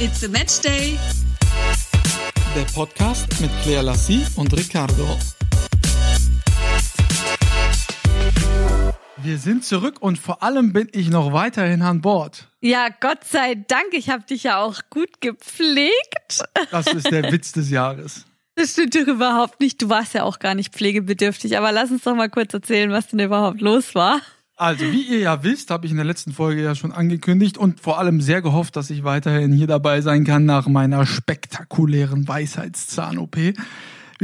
It's a Match Day. Der Podcast mit Claire Lassie und Ricardo. Wir sind zurück und vor allem bin ich noch weiterhin an Bord. Ja, Gott sei Dank, ich habe dich ja auch gut gepflegt. Das ist der Witz des Jahres. Das stimmt doch überhaupt nicht. Du warst ja auch gar nicht pflegebedürftig. Aber lass uns doch mal kurz erzählen, was denn überhaupt los war. Also, wie ihr ja wisst, habe ich in der letzten Folge ja schon angekündigt und vor allem sehr gehofft, dass ich weiterhin hier dabei sein kann nach meiner spektakulären Weisheitszahn-OP. Wie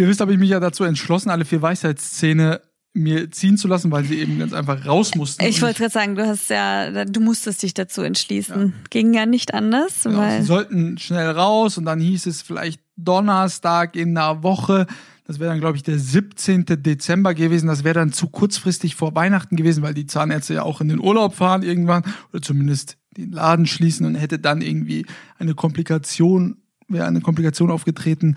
ihr wisst, habe ich mich ja dazu entschlossen, alle vier Weisheitszähne mir ziehen zu lassen, weil sie eben ganz einfach raus mussten. Ich wollte gerade sagen, du hast ja, du musstest dich dazu entschließen. Ja. Ging ja nicht anders. Genau, weil sie sollten schnell raus und dann hieß es vielleicht Donnerstag in einer Woche. Das wäre dann, glaube ich, der 17. Dezember gewesen. Das wäre dann zu kurzfristig vor Weihnachten gewesen, weil die Zahnärzte ja auch in den Urlaub fahren irgendwann oder zumindest den Laden schließen und hätte dann irgendwie eine Komplikation, wäre eine Komplikation aufgetreten,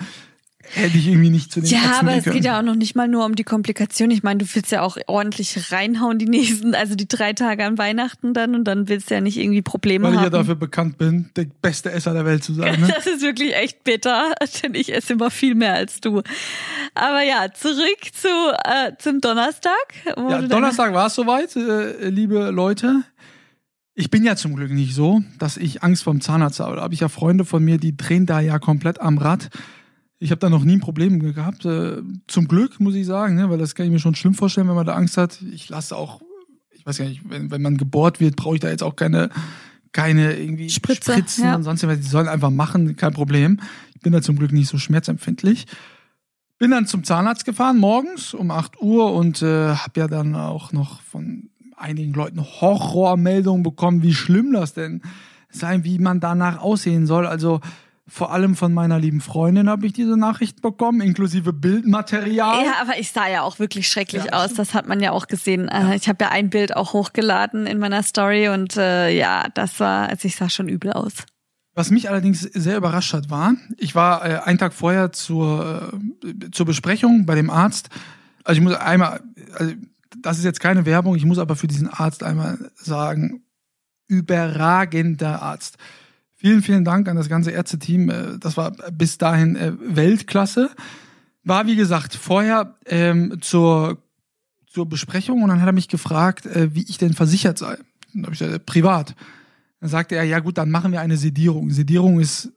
hätte ich irgendwie nicht zu den Ja, aber es geht ja auch noch nicht mal nur um die Komplikation. Ich meine, du willst ja auch ordentlich reinhauen die nächsten, also die drei Tage an Weihnachten dann und dann willst du ja nicht irgendwie Probleme Weil haben. Weil ich ja dafür bekannt bin, der beste Esser der Welt zu sein. Ne? Das ist wirklich echt bitter, denn ich esse immer viel mehr als du. Aber ja, zurück zu äh, zum Donnerstag. Ja, Donnerstag war es soweit, äh, liebe Leute. Ich bin ja zum Glück nicht so, dass ich Angst vorm Zahnarzt habe. Da habe ich ja Freunde von mir, die drehen da ja komplett am Rad. Ich habe da noch nie ein Problem gehabt. Äh, zum Glück, muss ich sagen, ne? weil das kann ich mir schon schlimm vorstellen, wenn man da Angst hat. Ich lasse auch, ich weiß gar nicht, wenn, wenn man gebohrt wird, brauche ich da jetzt auch keine, keine irgendwie Spritze, Spritzen ja. und sonst was. Die sollen einfach machen, kein Problem. Ich bin da zum Glück nicht so schmerzempfindlich. Bin dann zum Zahnarzt gefahren morgens um 8 Uhr und äh, habe ja dann auch noch von einigen Leuten Horrormeldungen bekommen, wie schlimm das denn sein, wie man danach aussehen soll. Also vor allem von meiner lieben Freundin habe ich diese Nachricht bekommen, inklusive Bildmaterial. Ja, aber ich sah ja auch wirklich schrecklich ja, aus. Das hat man ja auch gesehen. Ja. Ich habe ja ein Bild auch hochgeladen in meiner Story und äh, ja, das war, also ich sah schon übel aus. Was mich allerdings sehr überrascht hat, war, ich war äh, einen Tag vorher zur, äh, zur Besprechung bei dem Arzt. Also ich muss einmal, also das ist jetzt keine Werbung, ich muss aber für diesen Arzt einmal sagen, überragender Arzt. Vielen, vielen Dank an das ganze Ärzteteam. Äh, das war bis dahin äh, Weltklasse. War, wie gesagt, vorher ähm, zur, zur Besprechung und dann hat er mich gefragt, äh, wie ich denn versichert sei. Dann habe ich gesagt, privat. Dann sagte er, ja gut, dann machen wir eine Sedierung. Sedierung ist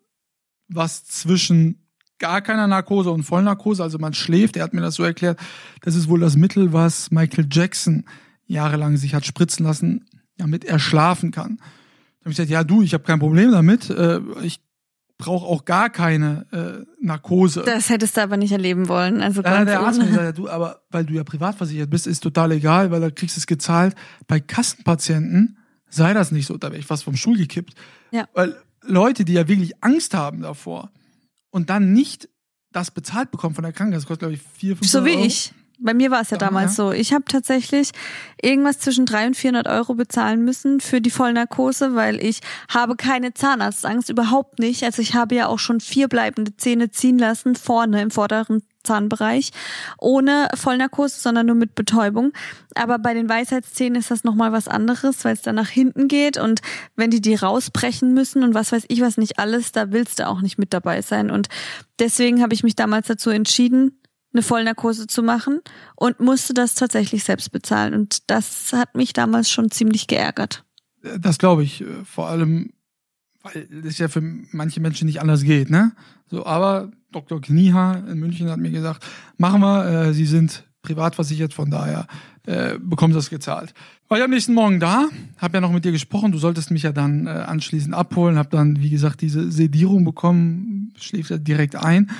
was zwischen gar keiner Narkose und Vollnarkose, also man schläft. Er hat mir das so erklärt. Das ist wohl das Mittel, was Michael Jackson jahrelang sich hat spritzen lassen, damit er schlafen kann. Habe ich gesagt, ja du, ich habe kein Problem damit. Äh, ich brauche auch gar keine äh, Narkose. Das hättest du aber nicht erleben wollen. Also ja, der Arzt hat gesagt, ja, du, aber weil du ja privat versichert bist, ist total egal, weil da kriegst du es gezahlt. Bei Kassenpatienten sei das nicht so, da wäre ich fast vom Stuhl gekippt. Ja. Weil Leute, die ja wirklich Angst haben davor und dann nicht das bezahlt bekommen von der Krankenkasse, das kostet glaube ich vier, fünf So wie Euro. ich. Bei mir war es ja damals ja. so. Ich habe tatsächlich irgendwas zwischen 300 und 400 Euro bezahlen müssen für die Vollnarkose, weil ich habe keine Zahnarztangst, überhaupt nicht. Also ich habe ja auch schon vier bleibende Zähne ziehen lassen, vorne im vorderen Zahnbereich, ohne Vollnarkose, sondern nur mit Betäubung. Aber bei den Weisheitszähnen ist das nochmal was anderes, weil es dann nach hinten geht und wenn die die rausbrechen müssen und was weiß ich was nicht alles, da willst du auch nicht mit dabei sein. Und deswegen habe ich mich damals dazu entschieden, eine Vollnarkose zu machen und musste das tatsächlich selbst bezahlen. Und das hat mich damals schon ziemlich geärgert. Das glaube ich. Vor allem, weil es ja für manche Menschen nicht anders geht, ne? So, aber Dr. Knieha in München hat mir gesagt, machen wir, äh, Sie sind privat versichert, von daher äh, bekommen Sie das gezahlt. War ich am nächsten Morgen da, habe ja noch mit dir gesprochen, du solltest mich ja dann äh, anschließend abholen, habe dann, wie gesagt, diese Sedierung bekommen, schläft ja direkt ein.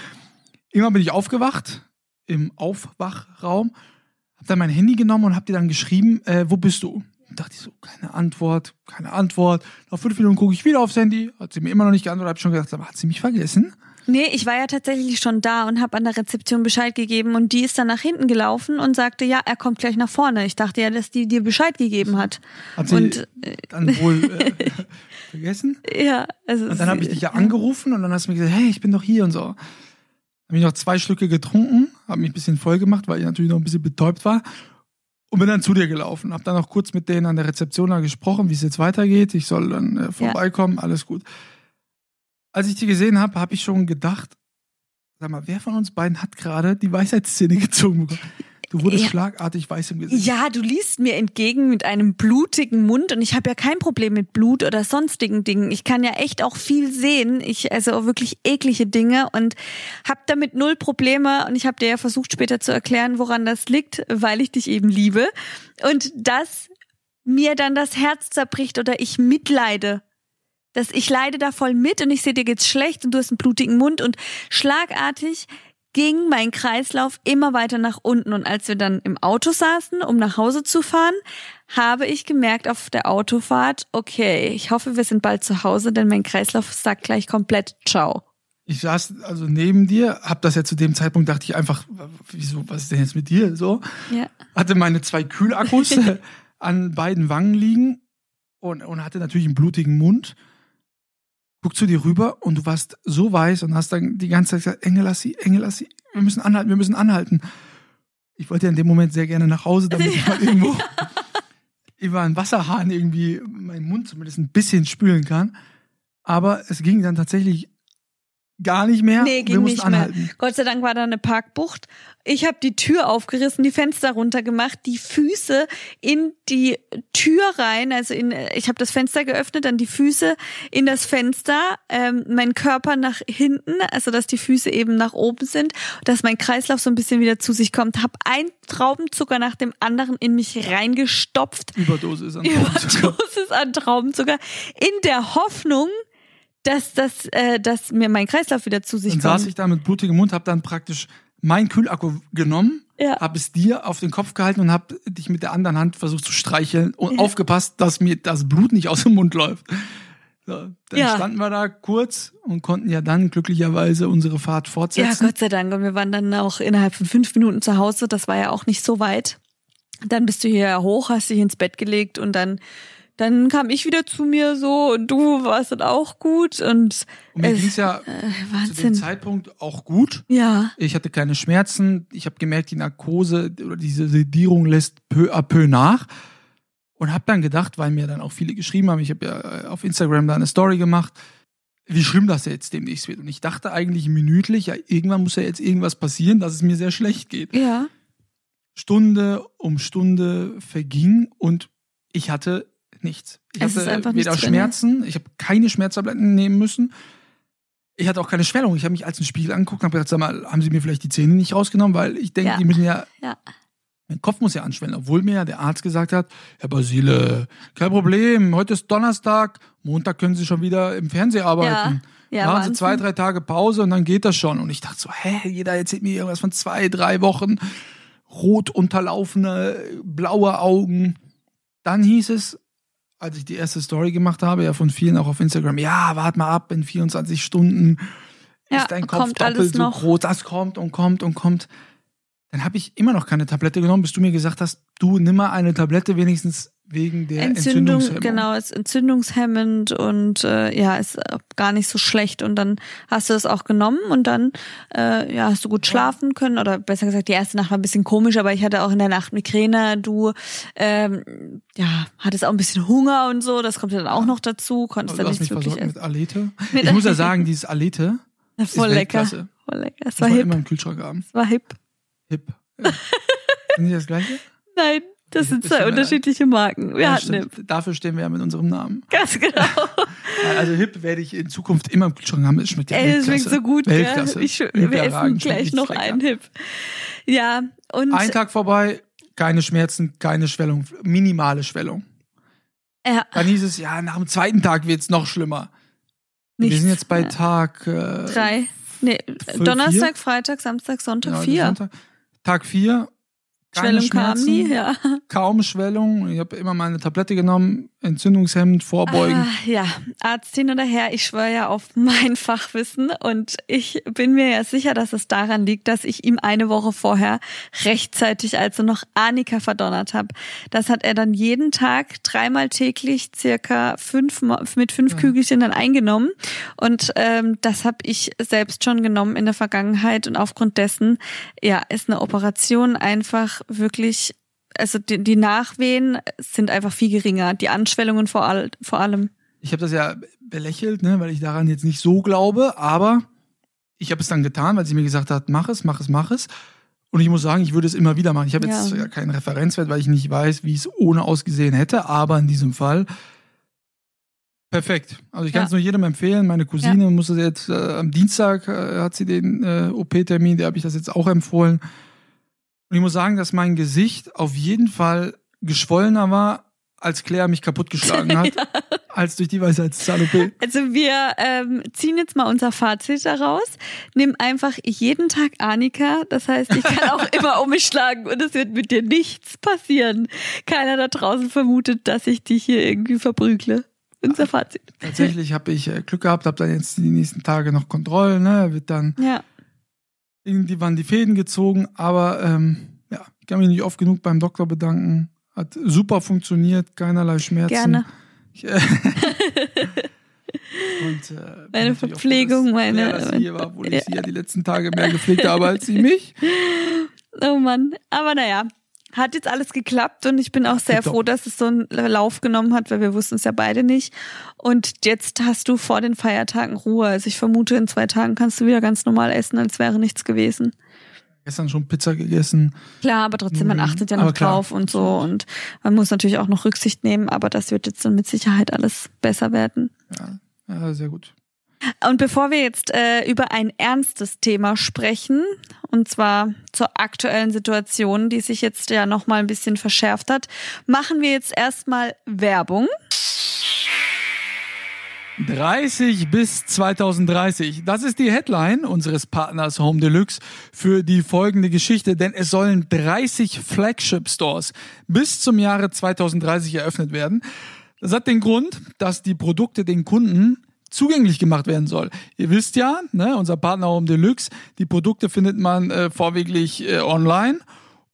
Immer bin ich aufgewacht, im Aufwachraum, hab dann mein Handy genommen und hab dir dann geschrieben, äh, wo bist du? Und dachte ich so, keine Antwort, keine Antwort. Nach fünf Minuten gucke ich wieder aufs Handy, hat sie mir immer noch nicht geantwortet, hab schon gedacht, aber hat sie mich vergessen? Nee, ich war ja tatsächlich schon da und habe an der Rezeption Bescheid gegeben und die ist dann nach hinten gelaufen und sagte, ja, er kommt gleich nach vorne. Ich dachte ja, dass die dir Bescheid gegeben hat. Hat sie und, dann wohl äh, vergessen? Ja, also und dann habe ich dich ja angerufen und dann hast du mir gesagt, hey, ich bin doch hier und so. Habe ich noch zwei Schlücke getrunken, habe mich ein bisschen voll gemacht, weil ich natürlich noch ein bisschen betäubt war und bin dann zu dir gelaufen. Habe dann noch kurz mit denen an der Rezeption gesprochen, wie es jetzt weitergeht. Ich soll dann äh, vorbeikommen, ja. alles gut. Als ich die gesehen habe, habe ich schon gedacht, sag mal, wer von uns beiden hat gerade die Weisheitsszene gezogen bekommen? Du wurdest ja. schlagartig weiß im Gesicht. Ja, du liest mir entgegen mit einem blutigen Mund und ich habe ja kein Problem mit Blut oder sonstigen Dingen. Ich kann ja echt auch viel sehen. Ich also wirklich eklige Dinge und habe damit null Probleme und ich habe dir ja versucht später zu erklären, woran das liegt, weil ich dich eben liebe und dass mir dann das Herz zerbricht oder ich mitleide dass ich leide da voll mit und ich sehe dir geht's schlecht und du hast einen blutigen Mund und schlagartig ging mein Kreislauf immer weiter nach unten. Und als wir dann im Auto saßen, um nach Hause zu fahren, habe ich gemerkt auf der Autofahrt, okay, ich hoffe, wir sind bald zu Hause, denn mein Kreislauf sagt gleich komplett Ciao. Ich saß also neben dir, hab das ja zu dem Zeitpunkt dachte ich einfach, wieso, was ist denn jetzt mit dir so? Ja. Hatte meine zwei Kühlakkus an beiden Wangen liegen und, und hatte natürlich einen blutigen Mund. Guck zu dir rüber und du warst so weiß und hast dann die ganze Zeit gesagt, Engelassi, Engelassi, wir müssen anhalten, wir müssen anhalten. Ich wollte ja in dem Moment sehr gerne nach Hause, damit ich mal irgendwo über einen Wasserhahn irgendwie meinen Mund zumindest ein bisschen spülen kann. Aber es ging dann tatsächlich gar nicht mehr. Nee, ging nicht anhalten. mehr. Gott sei Dank war da eine Parkbucht. Ich habe die Tür aufgerissen, die Fenster runtergemacht, die Füße in die Tür rein, also in, ich habe das Fenster geöffnet, dann die Füße in das Fenster, ähm, mein Körper nach hinten, also dass die Füße eben nach oben sind, dass mein Kreislauf so ein bisschen wieder zu sich kommt. Hab ein Traubenzucker nach dem anderen in mich reingestopft. Überdosis an Traubenzucker. Überdosis an Traubenzucker. In der Hoffnung, dass, dass, äh, dass mir mein Kreislauf wieder zu sich dann kommt. Dann saß ich da mit blutigem Mund, hab dann praktisch mein Kühlakku genommen, ja. hab es dir auf den Kopf gehalten und hab dich mit der anderen Hand versucht zu streicheln und ja. aufgepasst, dass mir das Blut nicht aus dem Mund läuft. So, dann ja. standen wir da kurz und konnten ja dann glücklicherweise unsere Fahrt fortsetzen. Ja, Gott sei Dank. Und wir waren dann auch innerhalb von fünf Minuten zu Hause. Das war ja auch nicht so weit. Dann bist du hier hoch, hast dich ins Bett gelegt und dann dann kam ich wieder zu mir so und du warst dann auch gut und, und mir ging es ja äh, zu dem Zeitpunkt auch gut. Ja. Ich hatte keine Schmerzen. Ich habe gemerkt, die Narkose oder diese Sedierung lässt peu à peu nach und habe dann gedacht, weil mir dann auch viele geschrieben haben, ich habe ja äh, auf Instagram da eine Story gemacht, wie schlimm das jetzt demnächst wird. Und ich dachte eigentlich minütlich, ja, irgendwann muss ja jetzt irgendwas passieren, dass es mir sehr schlecht geht. Ja. Stunde um Stunde verging und ich hatte nichts. Ich es hatte weder Schmerzen, ich habe keine Schmerztabletten nehmen müssen. Ich hatte auch keine Schwellung. Ich habe mich als ein Spiegel angeguckt und habe gedacht, sag mal, haben Sie mir vielleicht die Zähne nicht rausgenommen? Weil ich denke, ja. die müssen ja, ja, mein Kopf muss ja anschwellen. Obwohl mir ja der Arzt gesagt hat, Herr Basile, kein Problem, heute ist Donnerstag, Montag können Sie schon wieder im Fernsehen arbeiten. Ja. Ja, Machen Sie zwei, drei Tage Pause und dann geht das schon. Und ich dachte so, hä, jeder erzählt mir irgendwas von zwei, drei Wochen, rot unterlaufene, blaue Augen. Dann hieß es, als ich die erste Story gemacht habe, ja von vielen auch auf Instagram, ja, wart mal ab, in 24 Stunden. Ja, ist dein Kopf doppelt so groß, das kommt und kommt und kommt. Dann habe ich immer noch keine Tablette genommen, bis du mir gesagt hast, du nimm mal eine Tablette wenigstens wegen der Entzündung. Genau, ist entzündungshemmend und äh, ja, ist gar nicht so schlecht. Und dann hast du das auch genommen und dann äh, ja, hast du gut schlafen können. Oder besser gesagt, die erste Nacht war ein bisschen komisch, aber ich hatte auch in der Nacht Migräne. Du ähm, ja, hattest auch ein bisschen Hunger und so, das kommt ja dann auch noch dazu. Konntest also, dann nicht wirklich mit Alete. Ich muss ja sagen, dieses Alete ja, voll ist lecker. Voll lecker. Es war, war hip. immer im Kühlschrank haben. Es war hip. Hip. Ja. Sind die das gleiche? Nein. Das sind zwei unterschiedliche Marken. Wir ja, hatten Hip. Dafür stehen wir ja mit unserem Namen. Ganz genau. also Hip werde ich in Zukunft immer im Kühlschrank haben. Es schmeckt ja Ey, das schmeckt so gut. Weltklasse. Ich, wir essen gleich noch einen Hip. Ja, und. Ein Tag vorbei, keine Schmerzen, keine Schwellung, minimale Schwellung. Ja. Dann hieß es, ja, nach dem zweiten Tag wird es noch schlimmer. Nichts. Wir sind jetzt bei Tag äh, drei. Nee, Donnerstag, vier. Freitag, Samstag, Sonntag, genau, vier. Sonntag. Tag vier Schwellung kam nie, ja. Kaum Schwellung. Ich habe immer meine Tablette genommen, entzündungshemmend, vorbeugen. Ah, ja, Arzt hin oder her, ich schwöre ja auf mein Fachwissen und ich bin mir ja sicher, dass es daran liegt, dass ich ihm eine Woche vorher rechtzeitig, also noch Annika verdonnert habe. Das hat er dann jeden Tag dreimal täglich circa fünf mit fünf ja. Kügelchen dann eingenommen und ähm, das habe ich selbst schon genommen in der Vergangenheit und aufgrund dessen ja ist eine Operation einfach wirklich, also die, die Nachwehen sind einfach viel geringer, die Anschwellungen vor, all, vor allem. Ich habe das ja belächelt, ne, weil ich daran jetzt nicht so glaube, aber ich habe es dann getan, weil sie mir gesagt hat, mach es, mach es, mach es. Und ich muss sagen, ich würde es immer wieder machen. Ich habe Ja. jetzt ja keinen Referenzwert, weil ich nicht weiß, wie es ohne ausgesehen hätte, aber in diesem Fall perfekt. Also ich kann Ja. es nur jedem empfehlen. Meine Cousine muss das jetzt äh, am Dienstag äh, hat sie den äh, OP-Termin, der habe ich das jetzt auch empfohlen. Und ich muss sagen, dass mein Gesicht auf jeden Fall geschwollener war, als Claire mich kaputtgeschlagen hat, als durch die Weisheitszahn-OP. Also wir ähm, ziehen jetzt mal unser Fazit daraus. Nimm einfach jeden Tag Annika. Das heißt, ich kann auch immer um mich schlagen und es wird mit dir nichts passieren. Keiner da draußen vermutet, dass ich dich hier irgendwie verprügle. Unser Fazit. Tatsächlich habe ich äh, Glück gehabt, habe dann jetzt die nächsten Tage noch Kontrollen, ne, wird dann Ja. Irgendwie waren die Fäden gezogen, aber ähm, ja, ich kann mich nicht oft genug beim Doktor bedanken. Hat super funktioniert, keinerlei Schmerzen. Gerne. Ich, äh, und, äh, Meine Verpflegung, dass meine- hier war, obwohl ich Ja. sie ja die letzten Tage mehr gepflegt habe als sie mich. Oh Mann. Aber naja, hat jetzt alles geklappt und ich bin auch sehr froh, dass es so einen Lauf genommen hat, weil wir wussten es ja beide nicht. Und jetzt hast du vor den Feiertagen Ruhe. Also ich vermute, in zwei Tagen kannst du wieder ganz normal essen, als wäre nichts gewesen. Gestern schon Pizza gegessen. Klar, aber trotzdem, man achtet ja noch drauf und so und man muss natürlich auch noch Rücksicht nehmen, aber das wird jetzt dann mit Sicherheit alles besser werden. Ja, ja sehr gut. Und bevor wir jetzt äh, über ein ernstes Thema sprechen, und zwar zur aktuellen Situation, die sich jetzt ja noch mal ein bisschen verschärft hat, machen wir jetzt erstmal Werbung. 30 bis 2030. Das ist die Headline unseres Partners Home Deluxe für die folgende Geschichte, denn es sollen 30 Flagship Stores bis zum Jahre 2030 eröffnet werden. Das hat den Grund, dass die Produkte den Kunden zugänglich gemacht werden soll. Ihr wisst ja, ne, unser Partner Home Deluxe, die Produkte findet man äh, vorwiegend äh, online.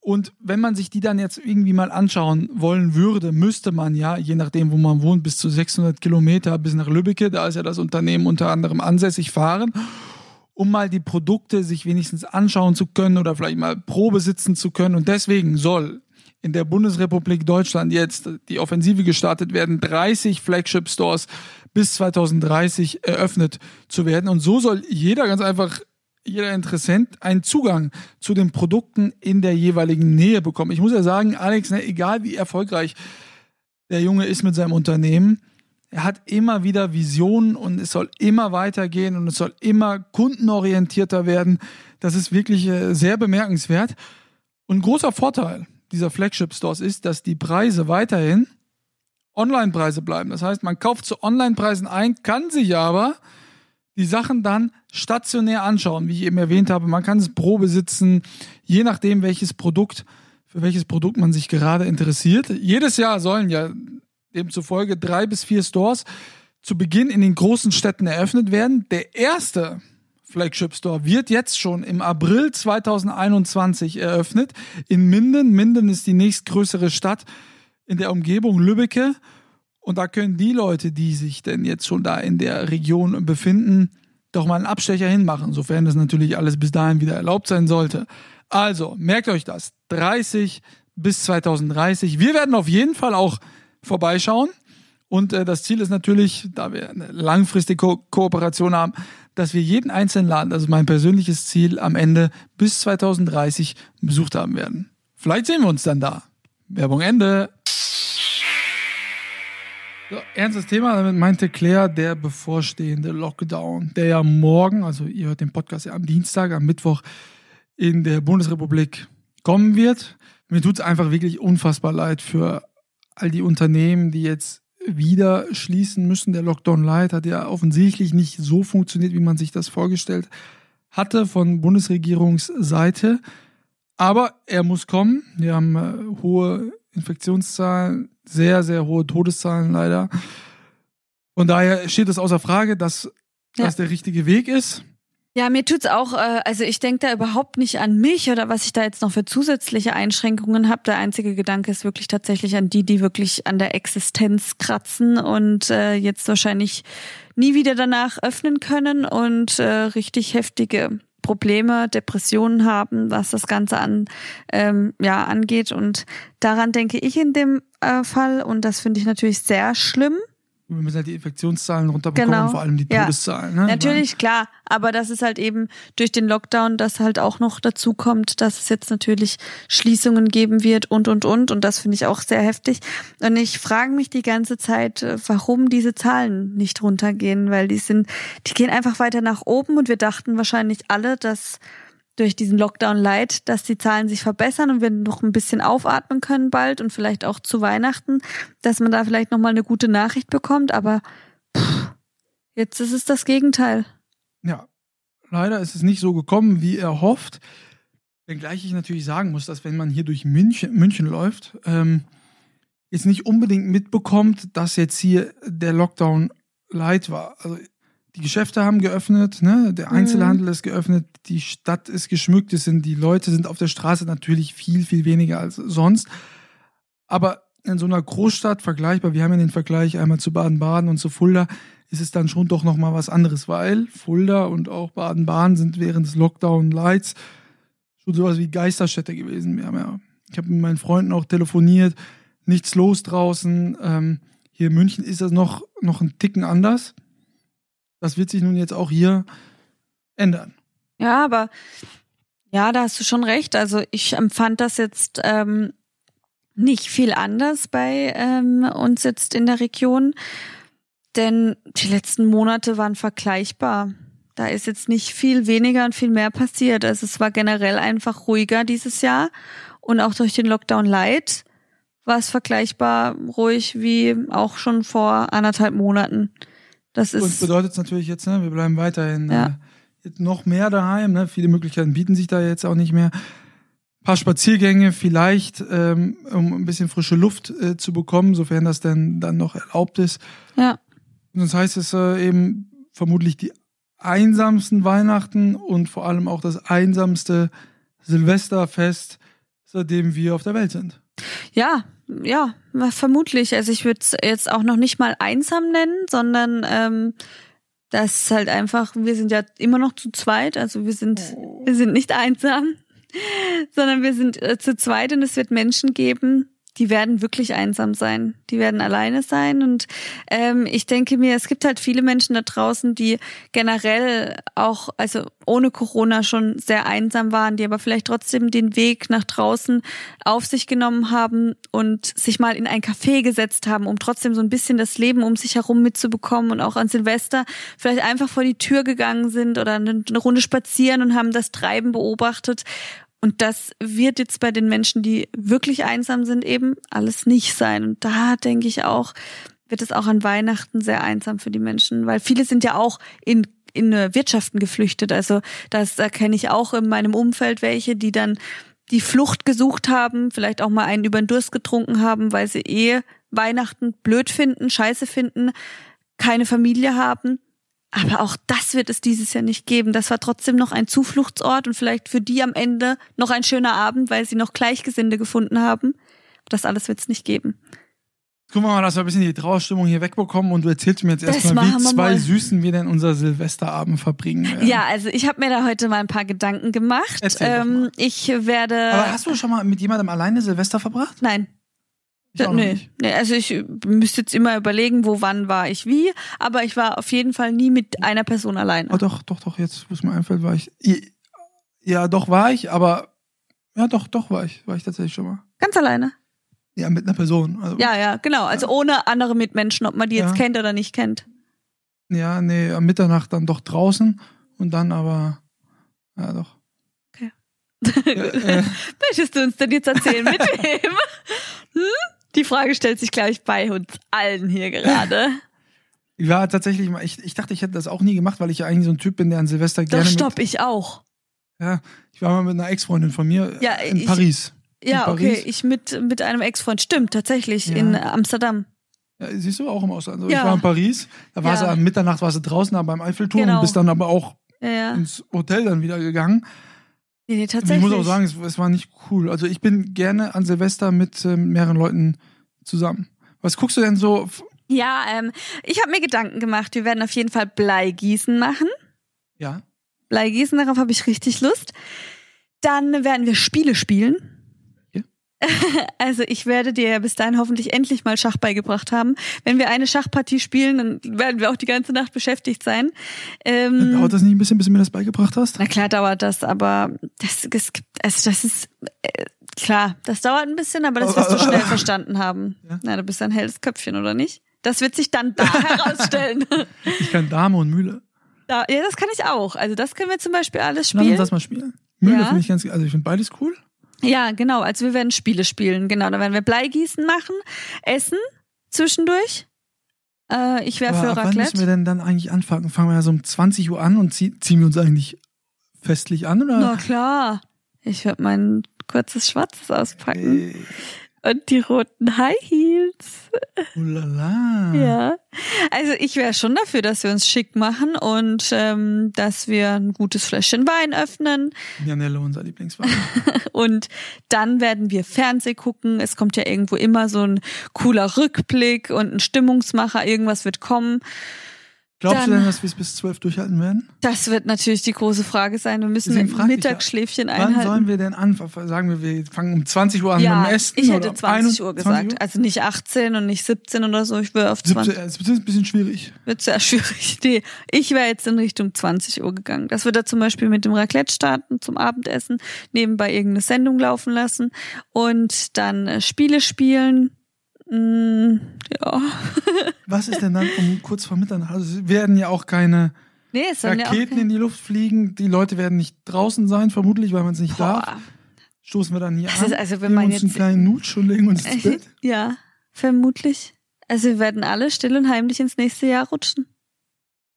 Und wenn man sich die dann jetzt irgendwie mal anschauen wollen würde, müsste man ja, je nachdem, wo man wohnt, bis zu 600 Kilometer bis nach Lübbecke, da ist ja das Unternehmen unter anderem ansässig, fahren, um mal die Produkte sich wenigstens anschauen zu können oder vielleicht mal Probe sitzen zu können. Und deswegen soll in der Bundesrepublik Deutschland jetzt die Offensive gestartet werden, 30 Flagship Stores bis 2030 eröffnet zu werden. Und so soll jeder ganz einfach jeder Interessent einen Zugang zu den Produkten in der jeweiligen Nähe bekommen. Ich muss ja sagen, Alex, ne, egal wie erfolgreich der Junge ist mit seinem Unternehmen, er hat immer wieder Visionen und es soll immer weitergehen und es soll immer kundenorientierter werden. Das ist wirklich äh, sehr bemerkenswert. Und großer Vorteil dieser Flagship Stores ist, dass die Preise weiterhin Online-Preise bleiben. Das heißt, man kauft zu Online-Preisen ein, kann sich aber die Sachen dann stationär anschauen, wie ich eben erwähnt habe. Man kann es Probe sitzen, je nachdem, welches Produkt, für welches Produkt man sich gerade interessiert. Jedes Jahr sollen ja demzufolge drei bis vier Stores zu Beginn in den großen Städten eröffnet werden. Der erste Flagship Store wird jetzt schon im April 2021 eröffnet in Minden. Minden ist die nächstgrößere Stadt in der Umgebung Lübbecke. Und da können die Leute, die sich denn jetzt schon da in der Region befinden, doch mal einen Abstecher hinmachen, sofern das natürlich alles bis dahin wieder erlaubt sein sollte. Also, merkt euch das. 30 bis 2030. Wir werden auf jeden Fall auch vorbeischauen. Und äh, das Ziel ist natürlich, da wir eine langfristige Ko Kooperation haben, dass wir jeden einzelnen Laden, also mein persönliches Ziel, am Ende bis 2030 besucht haben werden. Vielleicht sehen wir uns dann da. Werbung Ende. So, ernstes Thema, damit meinte Claire der bevorstehende Lockdown, der ja morgen, also ihr hört den Podcast ja am Dienstag, am Mittwoch in der Bundesrepublik kommen wird. Mir tut es einfach wirklich unfassbar leid für all die Unternehmen, die jetzt wieder schließen müssen. Der Lockdown Light hat ja offensichtlich nicht so funktioniert, wie man sich das vorgestellt hatte von Bundesregierungsseite. Aber er muss kommen. Wir haben äh, hohe Infektionszahlen, sehr, sehr hohe Todeszahlen leider. Von daher steht es außer Frage, dass Ja. das der richtige Weg ist. Ja, mir tut's auch, äh, also ich denke da überhaupt nicht an mich oder was ich da jetzt noch für zusätzliche Einschränkungen habe. Der einzige Gedanke ist wirklich tatsächlich an die, die wirklich an der Existenz kratzen und äh, jetzt wahrscheinlich nie wieder danach öffnen können und äh, richtig heftige Probleme, Depressionen haben, was das Ganze an ähm, ja angeht. Und daran denke ich in dem äh, Fall und das finde ich natürlich sehr schlimm. Wir müssen halt die Infektionszahlen runterbekommen, Genau. vor allem die Ja. Todeszahlen. Ne? Natürlich, klar, aber das ist halt eben durch den Lockdown, dass halt auch noch dazu kommt, dass es jetzt natürlich Schließungen geben wird und und und und das finde ich auch sehr heftig. Und ich frage mich die ganze Zeit, äh, warum diese Zahlen nicht runtergehen, weil die sind, die gehen einfach weiter nach oben und wir dachten wahrscheinlich alle, dass durch diesen Lockdown Light, dass die Zahlen sich verbessern und wir noch ein bisschen aufatmen können bald und vielleicht auch zu Weihnachten, dass man da vielleicht noch mal eine gute Nachricht bekommt, aber jetzt ist es das Gegenteil. Ja, leider ist es nicht so gekommen, wie er hofft. Wenngleich ich natürlich sagen muss, dass wenn man hier durch München, München läuft, ähm, jetzt nicht unbedingt mitbekommt, dass jetzt hier der Lockdown light war. Also die Geschäfte haben geöffnet, ne? der Einzelhandel ist geöffnet, die Stadt ist geschmückt, es sind die Leute sind auf der Straße natürlich viel, viel weniger als sonst. Aber in so einer Großstadt vergleichbar, wir haben ja den Vergleich einmal zu Baden-Baden und zu Fulda, ist es dann schon doch nochmal was anderes, weil Fulda und auch Baden-Baden sind während des Lockdown-Lights schon sowas wie Geisterstädte gewesen. Wir haben ja, ich habe mit meinen Freunden auch telefoniert, nichts los draußen. Ähm, hier in München ist das noch, noch ein Ticken anders. Das wird sich nun jetzt auch hier ändern. Ja, aber ja, da hast du schon recht. Also ich empfand das jetzt ähm, nicht viel anders bei ähm, uns jetzt in der Region, denn die letzten Monate waren vergleichbar. Da ist jetzt nicht viel weniger und viel mehr passiert. Also es war generell einfach ruhiger dieses Jahr und auch durch den Lockdown Light war es vergleichbar ruhig wie auch schon vor anderthalb Monaten. Das ist bedeutet es natürlich jetzt, ne, wir bleiben weiterhin Ja. äh, noch mehr daheim. Ne? Viele Möglichkeiten bieten sich da jetzt auch nicht mehr. Ein paar Spaziergänge vielleicht, ähm, um ein bisschen frische Luft äh, zu bekommen, sofern das denn dann noch erlaubt ist. ja. Sonst heißt es äh, eben vermutlich die einsamsten Weihnachten und vor allem auch das einsamste Silvesterfest, seitdem wir auf der Welt sind. Ja, ja, vermutlich. Also ich würde es jetzt auch noch nicht mal einsam nennen, sondern ähm, das ist halt einfach, wir sind ja immer noch zu zweit, also wir sind, wir sind nicht einsam, sondern wir sind äh, zu zweit und es wird Menschen geben, die werden wirklich einsam sein, die werden alleine sein und ähm, ich denke mir, es gibt halt viele Menschen da draußen, die generell auch, also ohne Corona schon sehr einsam waren, die aber vielleicht trotzdem den Weg nach draußen auf sich genommen haben und sich mal in ein Café gesetzt haben, um trotzdem so ein bisschen das Leben um sich herum mitzubekommen und auch an Silvester vielleicht einfach vor die Tür gegangen sind oder eine, Runde spazieren und haben das Treiben beobachtet. Und das wird jetzt bei den Menschen, die wirklich einsam sind, eben alles nicht sein. Und da denke ich auch, wird es auch an Weihnachten sehr einsam für die Menschen, weil viele sind ja auch in in Wirtschaften geflüchtet. Also das erkenne ich auch in meinem Umfeld welche, die dann die Flucht gesucht haben, vielleicht auch mal einen über den Durst getrunken haben, weil sie eh Weihnachten blöd finden, scheiße finden, keine Familie haben. Aber auch das wird es dieses Jahr nicht geben. Das war trotzdem noch ein Zufluchtsort und vielleicht für die am Ende noch ein schöner Abend, weil sie noch Gleichgesinnte gefunden haben. Das alles wird es nicht geben. Gucken wir mal, dass wir ein bisschen die Trauerstimmung hier wegbekommen und du erzählst mir jetzt erstmal, wie zwei mal. Süßen wir denn unser Silvesterabend verbringen werden. Ja, also ich habe mir da heute mal ein paar Gedanken gemacht. Erzähl Ähm, ich werde. Aber hast du schon mal mit jemandem alleine Silvester verbracht? Nein. Ich nee, nee, also ich müsste jetzt immer überlegen, wo, wann war ich wie, aber ich war auf jeden Fall nie mit einer Person alleine. Oh, doch, doch, doch, jetzt, wo es mir einfällt, war ich. Ja, doch, war ich, aber. Ja, doch, doch, war ich. War ich tatsächlich schon mal. Ganz alleine. Ja, mit einer Person. Also, Ja, ja, genau. Also ohne andere Mitmenschen, ob man die jetzt Ja. kennt oder nicht kennt. Ja, nee, am Mitternacht dann doch draußen und dann aber. Ja, doch. Okay. Ja, äh, Möchtest du uns denn jetzt erzählen, mit wem? Hm? Die Frage stellt sich gleich bei uns allen hier gerade. ich war tatsächlich ich, ich dachte, ich hätte das auch nie gemacht, weil ich ja eigentlich so ein Typ bin, der an Silvester gerne. Doch, stopp, ich auch. Ja, ich war mal mit einer Ex-Freundin von mir Ja, äh, in ich- Paris. Ja, In okay, Paris. ich mit, mit einem Ex-Freund. Stimmt, tatsächlich, Ja. in Amsterdam. Ja, siehst du auch im Ausland. Also Ja. Ich war in Paris, da war Ja. sie am Mitternacht war sie draußen beim Eiffelturm Genau. und bist dann aber auch Ja, ja. ins Hotel dann wieder gegangen. Nee, nee, tatsächlich. Ich muss auch sagen, es, es war nicht cool. Also ich bin gerne an Silvester mit ähm, mehreren Leuten zusammen. Was guckst du denn so? Ja, ähm, ich habe mir Gedanken gemacht. Wir werden auf jeden Fall Bleigießen machen. Ja. Bleigießen, darauf habe ich richtig Lust. Dann werden wir Spiele spielen. Also ich werde dir ja bis dahin hoffentlich endlich mal Schach beigebracht haben. Wenn wir eine Schachpartie spielen, dann werden wir auch die ganze Nacht beschäftigt sein. Ähm, dauert das nicht ein bisschen, bis du mir das beigebracht hast? Na klar dauert das, aber das, das, also das ist äh, klar, das dauert ein bisschen, aber das wirst du schnell verstanden haben. Ja? Na, du bist ein helles Köpfchen, oder nicht? Das wird sich dann da herausstellen. Ich kann Dame und Mühle. Da, ja, das kann ich auch. Also das können wir zum Beispiel alles spielen. Lass uns das mal spielen. Mühle ja. finde ich ganz, also ich finde beides cool. Ja, genau. Also wir werden Spiele spielen. Genau, da werden wir Bleigießen machen, essen zwischendurch. Äh, ich wäre für Raclette. Wann müssen wir denn dann eigentlich anfangen? Fangen wir ja so um 20 Uhr an und ziehen wir uns eigentlich festlich an, oder? Na klar. Ich werde mein kurzes Schwarzes auspacken. Und die roten High Heels. Ulala. Ja. Also ich wäre schon dafür, dass wir uns schick machen und ähm, dass wir ein gutes Fläschchen Wein öffnen. Janelle, unser Lieblingswein. und dann werden wir Fernseh gucken. Es kommt ja irgendwo immer so ein cooler Rückblick und ein Stimmungsmacher. Irgendwas wird kommen. Glaubst dann, du denn, dass wir es bis zwölf durchhalten werden? Das wird natürlich die große Frage sein. Wir müssen ein Mittagsschläfchen ja, einhalten. Wann sollen wir denn anfangen? Sagen wir, wir fangen um 20 Uhr an ja, mit dem Essen? Ich hätte 20 Uhr gesagt. 20 Uhr? Also nicht 18 und nicht 17 oder so. Ich wäre auf 20. 17, das wird ein bisschen schwierig. Wird sehr schwierig. Nee, ich wäre jetzt in Richtung 20 Uhr gegangen. Das wird da zum Beispiel mit dem Raclette starten zum Abendessen, nebenbei irgendeine Sendung laufen lassen und dann äh, Spiele spielen Mm, ja. Was ist denn dann um kurz vor Mitternacht? Also es werden ja auch keine nee, Raketen ja in die Luft fliegen. Die Leute werden nicht draußen sein, vermutlich, weil man es nicht Boah. darf. Stoßen wir dann hier das an. Ist also, wenn man uns jetzt einen kleinen Nutsch und legen uns ins Bett. Ja, vermutlich. Also wir werden alle still und heimlich ins nächste Jahr rutschen.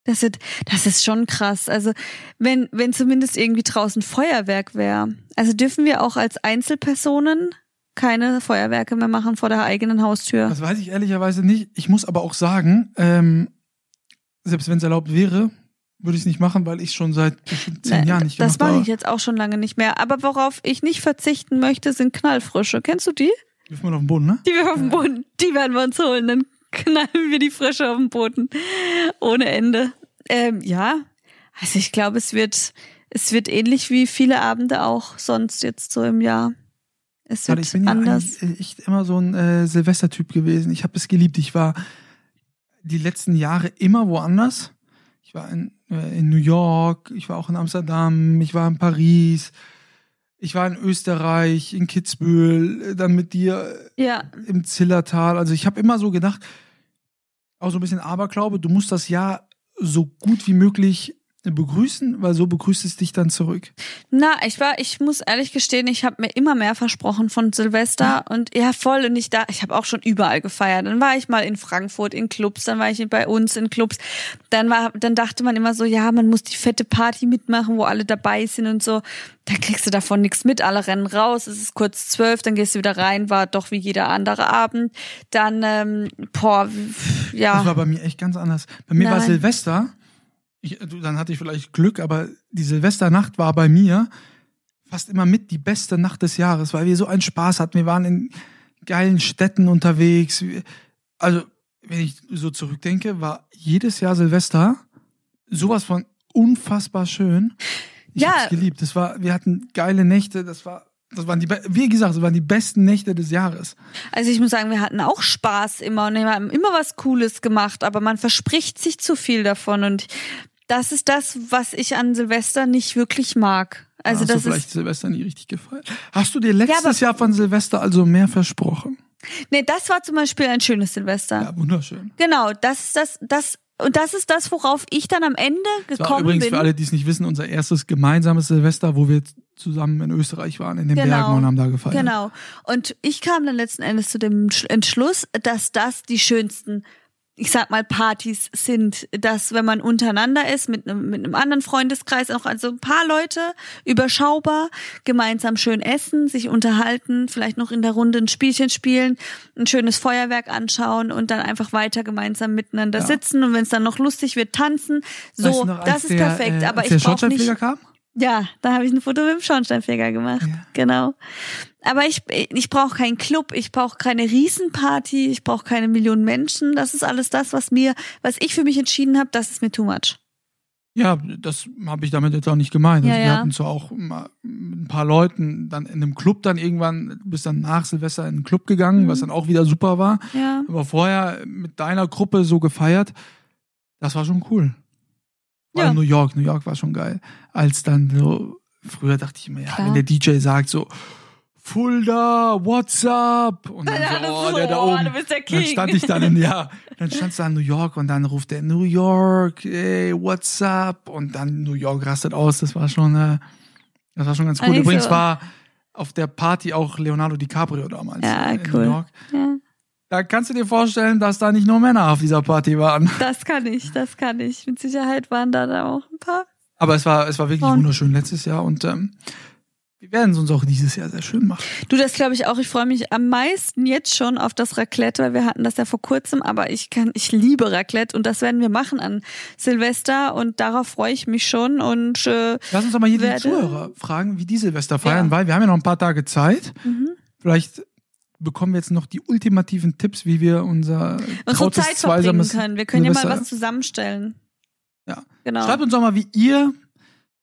Das ist, das ist schon krass. Also wenn, wenn zumindest irgendwie draußen Feuerwerk wäre. Also dürfen wir auch als Einzelpersonen keine Feuerwerke mehr machen vor der eigenen Haustür. Das weiß ich ehrlicherweise nicht. Ich muss aber auch sagen, ähm, selbst wenn es erlaubt wäre, würde ich es nicht machen, weil ich schon seit bestimmt zehn Jahren nicht gemacht habe. Das mache ich jetzt auch schon lange nicht mehr. Aber worauf ich nicht verzichten möchte, sind Knallfrische. Kennst du die? Die wirft man auf den Boden, ne? Die wirft auf den Boden. Die werden wir uns holen. Dann knallen wir die Frische auf den Boden. Ohne Ende. Ähm, ja. Also ich glaube, es wird, es wird ähnlich wie viele Abende auch sonst jetzt so im Jahr. Es wird ich bin anders. ja echt immer so ein äh, Silvestertyp gewesen. Ich habe es geliebt. Ich war die letzten Jahre immer woanders. Ich war in, äh, in New York, ich war auch in Amsterdam, ich war in Paris, ich war in Österreich, in Kitzbühel, äh, dann mit dir ja. im Zillertal. Also ich habe immer so gedacht, auch so ein bisschen Aberglaube, du musst das Jahr so gut wie möglich begrüßen, weil so begrüßt es dich dann zurück. Na, ich war, ich muss ehrlich gestehen, ich habe mir immer mehr versprochen von Silvester ja. und ja voll und ich da, ich habe auch schon überall gefeiert. Dann war ich mal in Frankfurt in Clubs, dann war ich bei uns in Clubs. Dann war, dann dachte man immer so, ja, man muss die fette Party mitmachen, wo alle dabei sind und so. Da kriegst du davon nichts mit, alle rennen raus, es ist kurz zwölf, dann gehst du wieder rein, war doch wie jeder andere Abend. Dann, ähm, boah, ja. Das war bei mir echt ganz anders. Bei mir Nein. war Silvester ich, dann hatte ich vielleicht Glück, aber die Silvesternacht war bei mir fast immer mit die beste Nacht des Jahres, weil wir so einen Spaß hatten. Wir waren in geilen Städten unterwegs. Also, wenn ich so zurückdenke, war jedes Jahr Silvester sowas von unfassbar schön. Ich ja. hab's geliebt. Das war, wir hatten geile Nächte, das war das waren die, wie gesagt, das waren die besten Nächte des Jahres. Also ich muss sagen, wir hatten auch Spaß immer und wir haben immer was Cooles gemacht, aber man verspricht sich zu viel davon und das ist das, was ich an Silvester nicht wirklich mag. Also Hast das du vielleicht ist Silvester nie richtig gefeiert? Hast du dir letztes ja, Jahr von Silvester also mehr versprochen? Nee, das war zum Beispiel ein schönes Silvester. Ja, wunderschön. Genau, das ist das, das, und das ist das, worauf ich dann am Ende gekommen das war übrigens bin. für alle, die es nicht wissen, unser erstes gemeinsames Silvester, wo wir zusammen in Österreich waren, in den genau, Bergen und haben da gefeiert. Genau. Und ich kam dann letzten Endes zu dem Entschluss, dass das die schönsten ich sag mal, Partys sind, dass wenn man untereinander ist, mit einem, mit einem anderen Freundeskreis, auch also ein paar Leute, überschaubar, gemeinsam schön essen, sich unterhalten, vielleicht noch in der Runde ein Spielchen spielen, ein schönes Feuerwerk anschauen und dann einfach weiter gemeinsam miteinander ja. sitzen und wenn es dann noch lustig wird, tanzen. So, weißt du noch, das ist der, perfekt. Äh, aber ich brauche nicht. Kam? Ja, da habe ich ein Foto mit dem Schornsteinfeger gemacht. Ja. Genau. Aber ich, ich brauche keinen Club, ich brauche keine Riesenparty, ich brauche keine Millionen Menschen. Das ist alles das, was mir, was ich für mich entschieden habe, das ist mir too much. Ja, das habe ich damit jetzt auch nicht gemeint. Ja, also wir ja. hatten zwar auch ein paar Leuten dann in einem Club dann irgendwann, du bist dann nach Silvester in einen Club gegangen, Mhm. was dann auch wieder super war. Ja. Aber vorher mit deiner Gruppe so gefeiert, das war schon cool. Allem Ja. New York, New York war schon geil. Als dann so, früher dachte ich immer, ja, Klar. wenn der DJ sagt so, Fulda, what's up? Und dann Ja, so, das oh, der da oben. du bist der Dann King. stand ich dann in, ja, dann stand da in New York und dann ruft der New York, ey, what's up? Und dann New York rastet aus. Das war schon, äh, das war schon ganz cool. Übrigens so. war auf der Party auch Leonardo DiCaprio damals. Ja, in cool. New York. ja. Da kannst du dir vorstellen, dass da nicht nur Männer auf dieser Party waren. Das kann ich, das kann ich. Mit Sicherheit waren da dann auch ein paar. Aber es war, es war wirklich Und- wunderschön letztes Jahr und ähm, wir werden es uns auch dieses Jahr sehr schön machen. Du, das glaube ich auch. Ich freue mich am meisten jetzt schon auf das Raclette, weil wir hatten das ja vor kurzem, aber ich kann, ich liebe Raclette und das werden wir machen an Silvester und darauf freue ich mich schon und äh, Lass uns doch mal hier die Werde- Zuhörer fragen, wie die Silvester feiern, Ja. weil wir haben ja noch ein paar Tage Zeit. mhm. Vielleicht bekommen wir jetzt noch die ultimativen Tipps, wie wir unser unsere Zeit verbringen können. Wir können ja mal Silvester- was zusammenstellen. Ja. Genau. Schreibt uns doch mal, wie ihr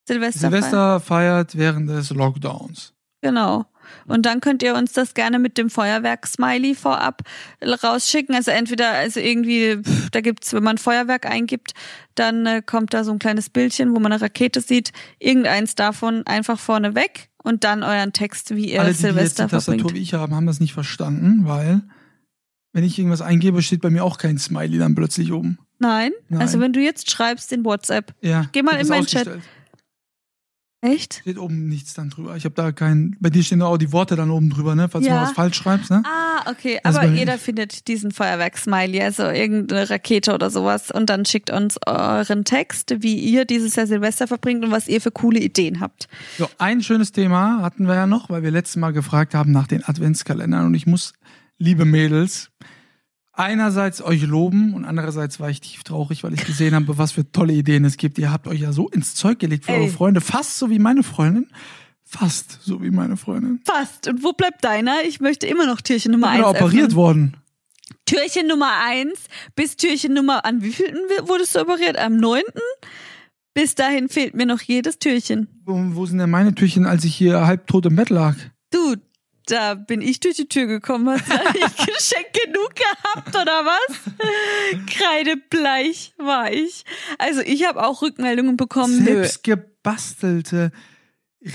Silvester. Silvester feiert während des Lockdowns. Genau. Und dann könnt ihr uns das gerne mit dem Feuerwerk-Smiley vorab rausschicken. Also entweder, also irgendwie, pff, da gibt's, wenn man Feuerwerk eingibt, dann äh, kommt da so ein kleines Bildchen, wo man eine Rakete sieht. Irgendeins davon einfach vorne weg und dann euren Text, wie ihr Alle, die, Silvester die Tastatur verbringt. wie ich haben, haben das nicht verstanden, weil wenn ich irgendwas eingebe, steht bei mir auch kein Smiley dann plötzlich oben. Nein? Nein. Also wenn du jetzt schreibst in WhatsApp. Ja, Geh mal in meinen Chat. Echt? Steht oben nichts dann drüber. Ich habe da kein. Bei dir stehen auch die Worte dann oben drüber, ne? Falls du Ja. mal was falsch schreibst, ne? Ah, okay. Also Aber jeder findet diesen Feuerwerk-Smiley, also irgendeine Rakete oder sowas. Und dann schickt uns euren Text, wie ihr dieses Jahr Silvester verbringt und was ihr für coole Ideen habt. So, ein schönes Thema hatten wir ja noch, weil wir letztes Mal gefragt haben nach den Adventskalendern. Und ich muss, liebe Mädels, einerseits euch loben und andererseits war ich tief traurig, weil ich gesehen habe, was für tolle Ideen es gibt. Ihr habt euch ja so ins Zeug gelegt für Ey. eure Freunde, fast so wie meine Freundin. Fast so wie meine Freundin. Fast. Und wo bleibt deiner? Ich möchte immer noch Türchen Nummer Ich bin eins operiert öffnen. worden. Türchen Nummer eins bis Türchen Nummer, an wie vielen wurdest du operiert? Am neunten? Bis dahin fehlt mir noch jedes Türchen. Wo, wo sind denn meine Türchen, als ich hier halbtot im Bett lag? Du, da bin ich durch die Tür gekommen. Hast du eigentlich Geschenk genug gehabt oder was? Kreidebleich war ich. Also ich habe auch Rückmeldungen bekommen. Nö. Selbst gebastelte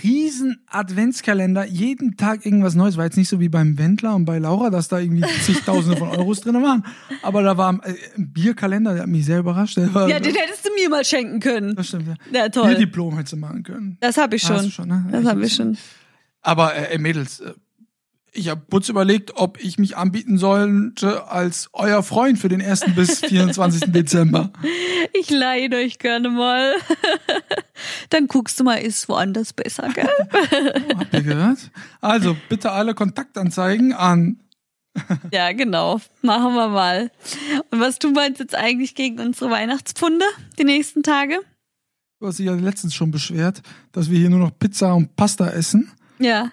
riesen Adventskalender, jeden Tag irgendwas Neues. War jetzt nicht so wie beim Wendler und bei Laura, dass da irgendwie zigtausende von Euros drin waren. Aber da war äh, ein Bierkalender, der hat mich sehr überrascht. War, Ja, den hättest du mir mal schenken können. das stimmt. Ja. Ja, toll. Bierdiplom hättest du machen können. Das habe ich Hast schon. du schon ne? Das habe ich schon. Aber äh, ey, Mädels, äh, ich habe kurz überlegt, ob ich mich anbieten sollte als euer Freund für den 1. bis 24. Dezember. Ich leihe euch gerne mal. Dann guckst du mal, ist woanders besser, gell? Oh, habt ihr gehört? Also bitte alle Kontaktanzeigen an ja, genau. Machen wir mal. Und was tun wir jetzt eigentlich gegen unsere Weihnachtspfunde die nächsten Tage? Du hast dich ja letztens schon beschwert, dass wir hier nur noch Pizza und Pasta essen. Ja.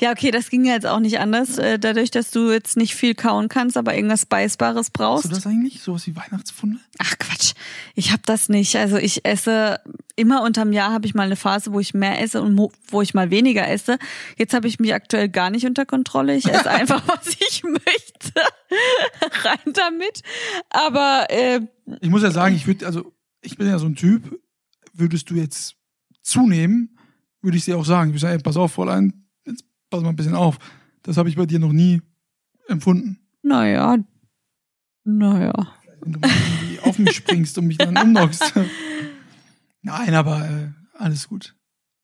Ja, okay, das ging ja jetzt auch nicht anders, äh, dadurch, dass du jetzt nicht viel kauen kannst, aber irgendwas Beißbares Hast brauchst. du das eigentlich? Sowas wie Weihnachtspfunde? Ach Quatsch, ich hab das nicht. Also ich esse immer unterm Jahr habe ich mal eine Phase, wo ich mehr esse und wo ich mal weniger esse. Jetzt habe ich mich aktuell gar nicht unter Kontrolle. Ich esse einfach, was ich möchte. Rein damit. Aber äh, Ich muss ja sagen, ich würde, also ich bin ja so ein Typ, würdest du jetzt zunehmen, würde ich dir auch sagen. Ich würde sagen, ey, pass auf, Fräulein, pass mal ein bisschen auf. Das habe ich bei dir noch nie empfunden. naja, naja. Wenn du mal irgendwie auf mich springst und mich dann umnockst. Nein, aber äh, alles gut.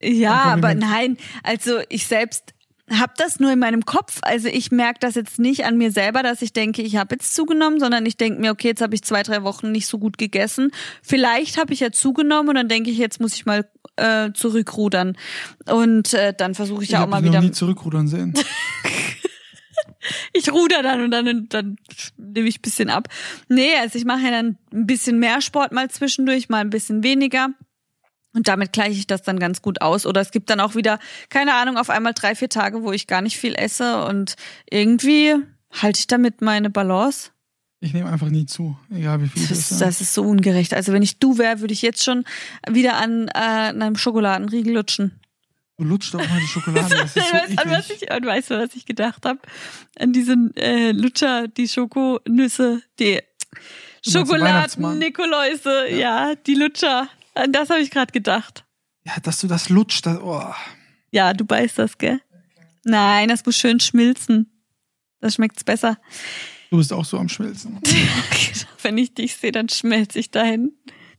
Ja, aber nein, also ich selbst hab das nur in meinem Kopf. Also ich merke das jetzt nicht an mir selber, dass ich denke, ich habe jetzt zugenommen, sondern ich denke mir, okay, jetzt habe ich zwei, drei Wochen nicht so gut gegessen. Vielleicht habe ich ja zugenommen und dann denke ich, jetzt muss ich mal äh, zurückrudern. Und äh, dann versuche ich Ich ja auch habe mal wieder. nie zurückrudern sehen. Ich ruder dann und dann, dann nehme ich ein bisschen ab. Nee, also ich mache ja dann ein bisschen mehr Sport mal zwischendurch, mal ein bisschen weniger. Und damit gleiche ich das dann ganz gut aus. Oder es gibt dann auch wieder, keine Ahnung, auf einmal drei, vier Tage, wo ich gar nicht viel esse. Und irgendwie halte ich damit meine Balance. Ich nehme einfach nie zu, egal wie viel Das ist, ist. das ist so ungerecht. Also wenn ich du wäre, würde ich jetzt schon wieder an, äh, an einem Schokoladenriegel lutschen. Du lutscht doch immer die Schokolade, das ist so an was ich, und weißt du, was ich gedacht habe? An diesen äh, Lutscher, die Schokonüsse, die? Schokoladen-Nikoläuse, ja. die Lutscher. An das habe ich gerade gedacht. Ja, dass du das lutscht, das, oh. Ja, du beißt das, gell? Nein, das muss schön schmilzen. Das schmeckt's besser. du bist auch so am Schmelzen. Wenn ich dich sehe, dann schmelze ich dahin.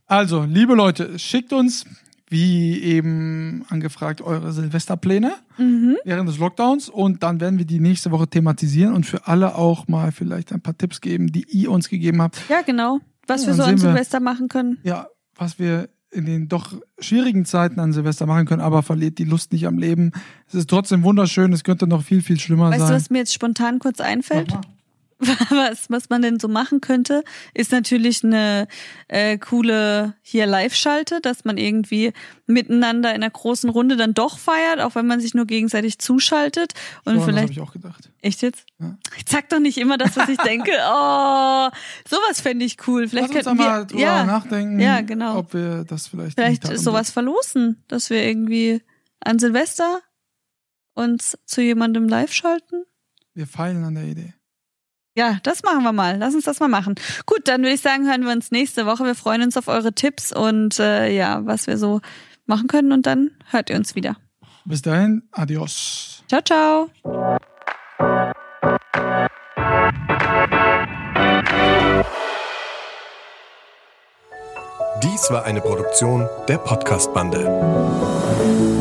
Also, liebe Leute, schickt uns, wie eben angefragt, eure Silvesterpläne Mhm. während des Lockdowns und dann werden wir die nächste Woche thematisieren und für alle auch mal vielleicht ein paar Tipps geben, die ihr uns gegeben habt. Ja, genau. Was wir so an. Silvester machen können. Ja, was wir in den doch schwierigen Zeiten an Silvester machen können, aber verliert die Lust nicht am Leben. Es ist trotzdem wunderschön, es könnte noch viel, viel schlimmer Weißt du, sein. was mir jetzt spontan kurz einfällt? Mach mal. was, was man denn so machen könnte, ist natürlich eine äh, coole hier Live-Schalte, dass man irgendwie miteinander in einer großen Runde dann doch feiert, auch wenn man sich nur gegenseitig zuschaltet. Und So, das habe vielleicht. ich auch gedacht. Echt jetzt? Ja. Ich sag doch nicht immer das, was ich denke. Oh, sowas fände ich cool. Vielleicht Lass uns wir, drüber ja, nachdenken, Ja, genau. ob wir das vielleicht vielleicht sowas verlosen, dass wir irgendwie an Silvester uns zu jemandem live schalten. Wir feilen an der Idee. Ja, das machen wir mal. Lass uns das mal machen. Gut, dann würde ich sagen, hören wir uns nächste Woche. Wir freuen uns auf eure Tipps und äh, ja, was wir so machen können und dann hört ihr uns wieder. Bis dahin, adios. Ciao, ciao. Dies war eine Produktion der Podcast-Bande.